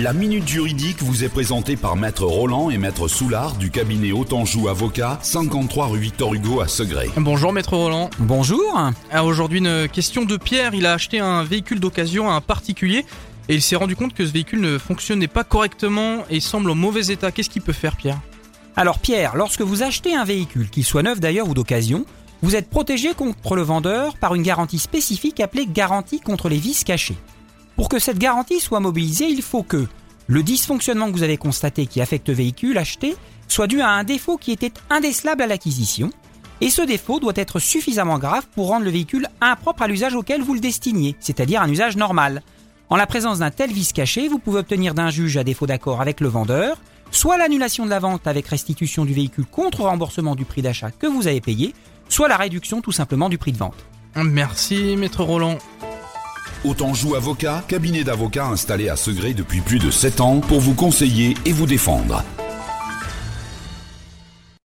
La Minute Juridique vous est présentée par Maître Roland et Maître Soulard du cabinet Autanjou Avocat, 53 rue Victor Hugo à Segré. Bonjour Maître Roland. Bonjour. Alors aujourd'hui une question de Pierre, il a acheté un véhicule d'occasion à un particulier et il s'est rendu compte que ce véhicule ne fonctionnait pas correctement et semble en mauvais état. Qu'est-ce qu'il peut faire Pierre? Alors Pierre, lorsque vous achetez un véhicule, qu'il soit neuf d'ailleurs ou d'occasion, vous êtes protégé contre le vendeur par une garantie spécifique appelée garantie contre les vices cachés. Pour que cette garantie soit mobilisée, il faut que le dysfonctionnement que vous avez constaté qui affecte le véhicule acheté soit dû à un défaut qui était indécelable à l'acquisition, et ce défaut doit être suffisamment grave pour rendre le véhicule impropre à l'usage auquel vous le destiniez, c'est-à-dire un usage normal. En la présence d'un tel vice caché, vous pouvez obtenir d'un juge à défaut d'accord avec le vendeur, soit l'annulation de la vente avec restitution du véhicule contre remboursement du prix d'achat que vous avez payé, soit la réduction tout simplement du prix de vente. Merci Maître Roland. Autanjou Avocat, cabinet d'avocats installé à Segré depuis plus de 7 ans pour vous conseiller et vous défendre.